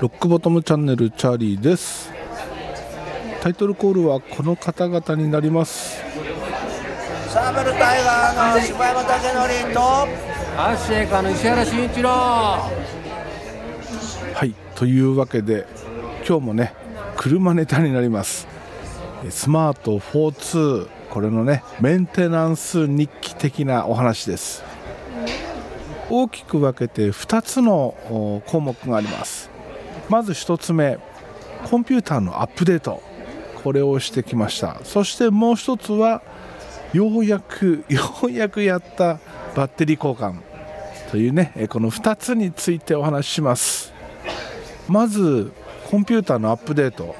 ロックボトムチャンネルチャーリーです。タイトルコールはこの方々になります。サーベルタイガーの柴山武則とアッシェイカーの石原慎一郎。はいというわけで今日もね車ネタになります。スマート42これのねメンテナンス日記的なお話です。大きく分けて2つの項目があります。まず1つ目コンピューターのアップデート。これをしてきました。そしてもう1つはようやくようやくやったバッテリー交換。というねこの2つについてお話しします。まずコンピューターのアップデート。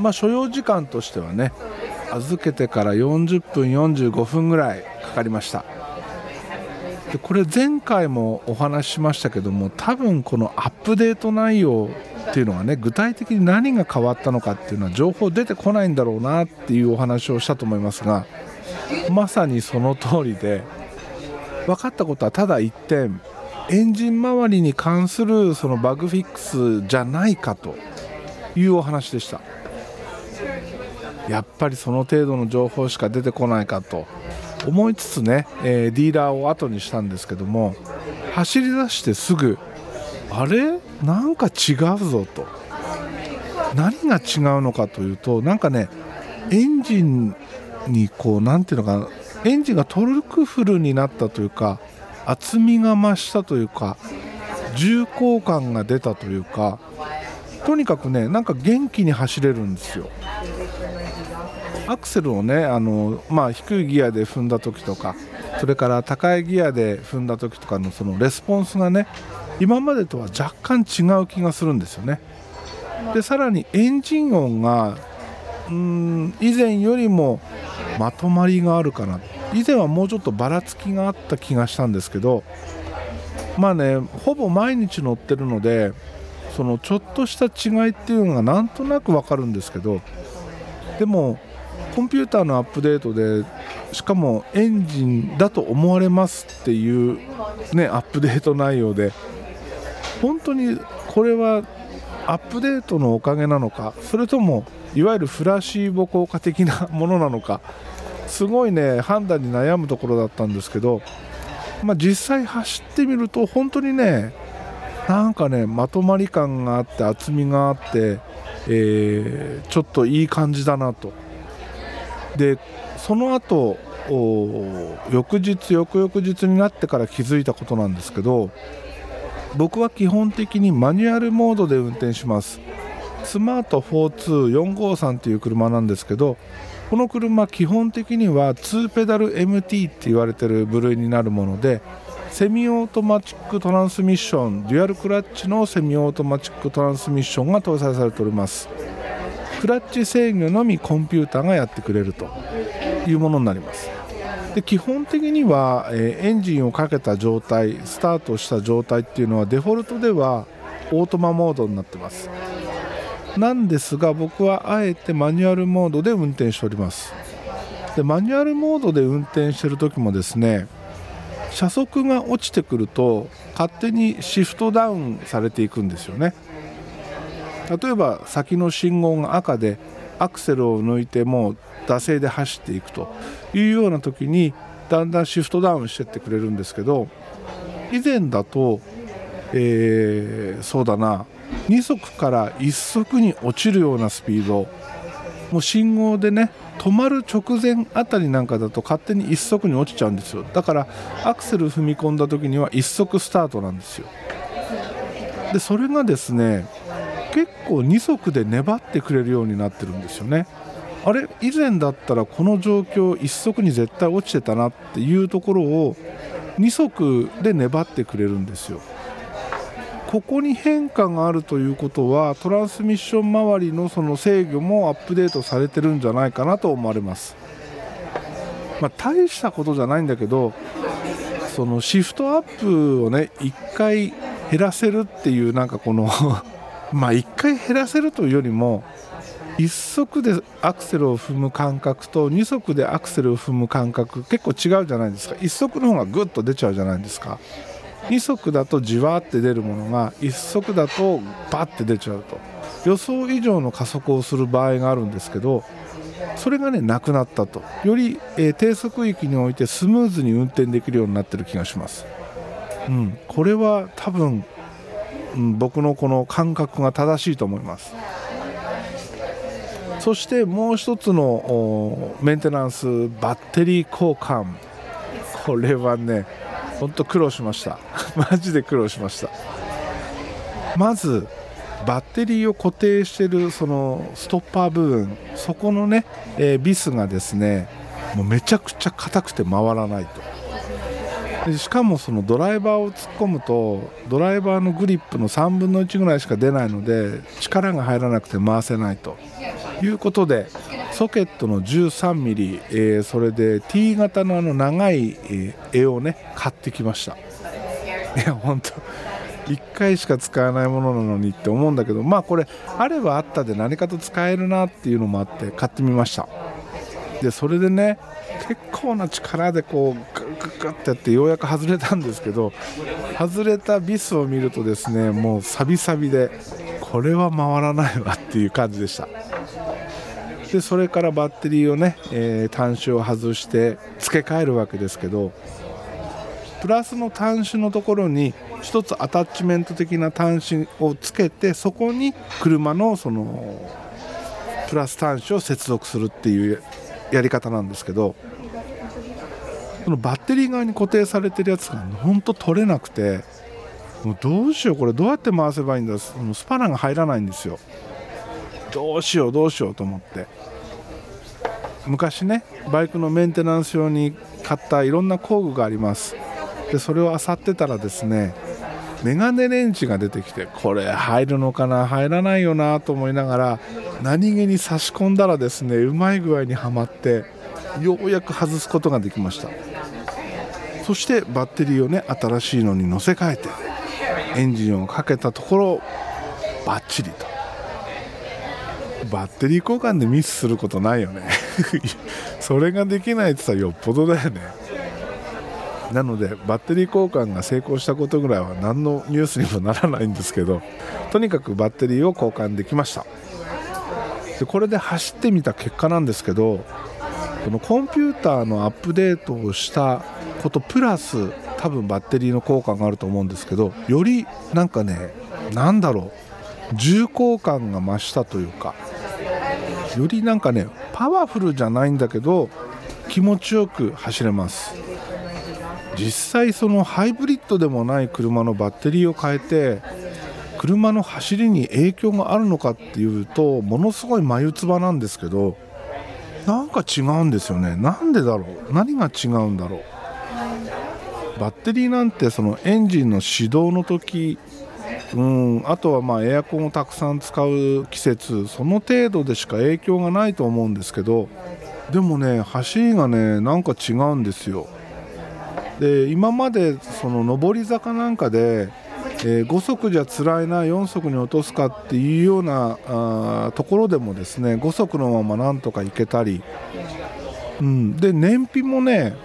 まあ所要時間としてはね預けてから40分45分ぐらいかかりました。でこれ前回もお話ししましたけども多分このアップデート内容っていうのはね具体的に何が変わったのかっていうのは情報出てこないんだろうなっていうお話をしたと思いますがまさにその通りで分かったことはただ一点。エンジン周りに関するそのバグフィックスじゃないかというお話でした。やっぱりその程度の情報しか出てこないかと思いつつね、えー、ディーラーを後にしたんですけども走り出してすぐあれ？なんか違うぞと。何が違うのかというとなんかねエンジンにこう何ていうのかなエンジンがトルクフルになったというか厚みが増したというか重厚感が出たというかとにかくねなんか元気に走れるんですよ。アクセルをねあの、まあ、低いギアで踏んだ時とかそれから高いギアで踏んだ時とかのそのレスポンスがね今までとは若干違う気がするんですよね。でさらにエンジン音がうん以前よりもまとまりがあるかな。以前はもうちょっとばらつきがあった気がしたんですけどまあねほぼ毎日乗ってるのでそのちょっとした違いっていうのがなんとなくわかるんですけどでもコンピューターのアップデートでしかもエンジンだと思われますっていうねアップデート内容で本当にこれはアップデートのおかげなのかそれともいわゆるフラシーボ効果的なものなのかすごいね判断に悩むところだったんですけど、まあ、実際走ってみると本当にねなんかねまとまり感があって厚みがあって、えー、ちょっといい感じだなと。でその後翌日翌々日になってから気づいたことなんですけど僕は基本的にマニュアルモードで運転します。スマート42453という車なんですけどこの車基本的には2ペダル MT って言われてる部類になるものでセミオートマチックトランスミッションデュアルクラッチのセミオートマチックトランスミッションが搭載されております。クラッチ制御のみコンピューターがやってくれるというものになります。で基本的には、え、エンジンをかけた状態スタートした状態っていうのはデフォルトではオートマモードになってます。なんですが僕はあえてマニュアルモードで運転しております。でマニュアルモードで運転してる時もですね車速が落ちてくると勝手にシフトダウンされていくんですよね。例えば先の信号が赤でアクセルを抜いてもう惰性で走っていくというような時にだんだんシフトダウンしてってくれるんですけど以前だと、えー、そうだな2速から1速に落ちるようなスピードもう信号でね止まる直前あたりなんかだと勝手に1速に落ちちゃうんですよ。だからアクセル踏み込んだ時には1速スタートなんですよ。でそれがですね結構2速で粘ってくれるようになってるんですよね。あれ以前だったらこの状況1速に絶対落ちてたなっていうところを2速で粘ってくれるんですよ。ここに変化があるということはトランスミッション周りのその制御もアップデートされてるんじゃないかなと思われます、まあ、大したことじゃないんだけどそのシフトアップをね1回減らせるっていうなんかこのまあ1回減らせるというよりも1足でアクセルを踏む感覚と2足でアクセルを踏む感覚結構違うじゃないですか。1足の方がグッと出ちゃうじゃないですか。2足だとじわって出るものが1足だとバッて出ちゃうと。予想以上の加速をする場合があるんですけどそれがねなくなったと。より、えー、低速域においてスムーズに運転できるようになってる気がします、うん、これは多分、うん、僕のこの感覚が正しいと思います。そしてもう一つのメンテナンスバッテリー交換。これはねほんと苦労しました。マジで苦労しました。まずバッテリーを固定しているそのストッパー部分。そこのね、えー、ビスがですねもうめちゃくちゃ硬くて回らないと。でしかもそのドライバーを突っ込むとドライバーのグリップの3分の1ぐらいしか出ないので力が入らなくて回せないと。いうことでソケットの 13mm、えー、それで T 型のあの長い、えー、絵をね買ってきました。いや本当1回しか使わないものなのにって思うんだけどまあこれあればあったで何かと使えるなっていうのもあって買ってみました。でそれでね結構な力でこうグッグッグッってやってようやく外れたんですけど外れたビスを見るとですねもうサビサビでこれは回らないわっていう感じでした。でそれからバッテリーをね、えー、端子を外して付け替えるわけですけどプラスの端子のところに1つアタッチメント的な端子をつけてそこに車のそのプラス端子を接続するっていうやり方なんですけどそのバッテリー側に固定されてるやつが本当取れなくてもうどうしようこれどうやって回せばいいんだスパナが入らないんですよ。どうしようどうしようと思って。昔ねバイクのメンテナンス用に買ったいろんな工具があります。でそれを漁ってたらですねメガネレンチが出てきてこれ入るのかな入らないよなと思いながら何気に差し込んだらですねうまい具合にはまってようやく外すことができました。そしてバッテリーをね新しいのに乗せ替えてエンジンをかけたところバッチリと。バッテリー交換でミスすることないよね。それができないってさよっぽどだよね。なのでバッテリー交換が成功したことぐらいは何のニュースにもならないんですけどとにかくバッテリーを交換できました。でこれで走ってみた結果なんですけどこのコンピューターのアップデートをしたことプラス多分バッテリーの効果があると思うんですけどよりなんかね何だろう重厚感が増したというかよりなんかねパワフルじゃないんだけど気持ちよく走れます。実際そのハイブリッドでもない車のバッテリーを変えて車の走りに影響があるのかっていうとものすごい眉唾なんですけどなんか違うんですよね。なんでだろう？何が違うんだろう？バッテリーなんてそのエンジンの始動の時うんあとはまあエアコンをたくさん使う季節その程度でしか影響がないと思うんですけどでもね走りがねなんか違うんですよ。で今までその上り坂なんかで、えー、5速じゃ辛いな4速に落とすかっていうようなあところでもですね5速のままなんとかいけたり、うん、で燃費もね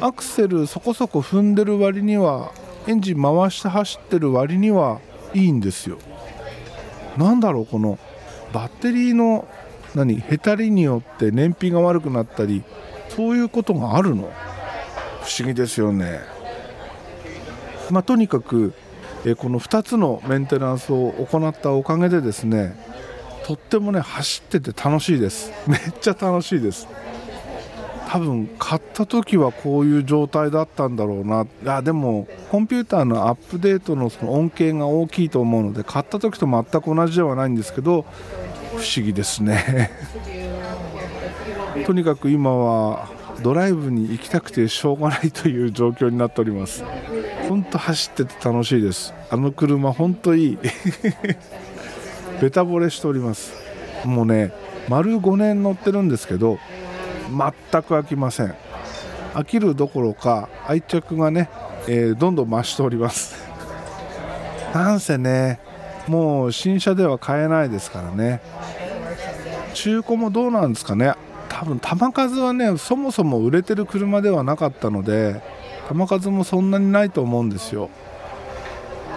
アクセルそこそこ踏んでる割にはエンジン回して走ってる割にはいいんですよ。なんだろうこのバッテリーの何へたりによって燃費が悪くなったりそういうことがあるの？不思議ですよね。まあ、とにかく、えこの2つのメンテナンスを行ったおかげでですねとってもね走ってて楽しいです。めっちゃ楽しいです。多分買った時はこういう状態だったんだろうな。いやでもコンピューターのアップデートのその恩恵が大きいと思うので買った時と全く同じではないんですけど不思議ですね。とにかく今はドライブに行きたくてしょうがないという状況になっております。本当走ってて楽しいです。あの車本当いい。ベタ惚れしております。もうね丸5年乗ってるんですけど全く飽きません。飽きるどころか愛着がね、えー、どんどん増しております。なんせねもう新車では買えないですからね。中古もどうなんですかね。多分球数はねそもそも売れてる車ではなかったので球数もそんなにないと思うんですよ。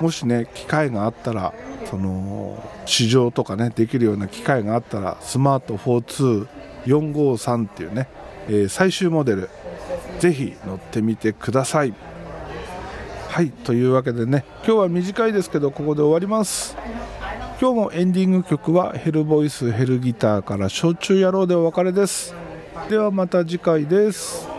もしね機会があったらその試乗とかねできるような機会があったらスマート42453っていうね、えー最終モデルぜひ乗ってみてください。はいというわけでね今日は短いですけどここで終わります。今日もエンディング曲はヘルボイスヘルギターから焼酎野郎でお別れです。ではまた次回です。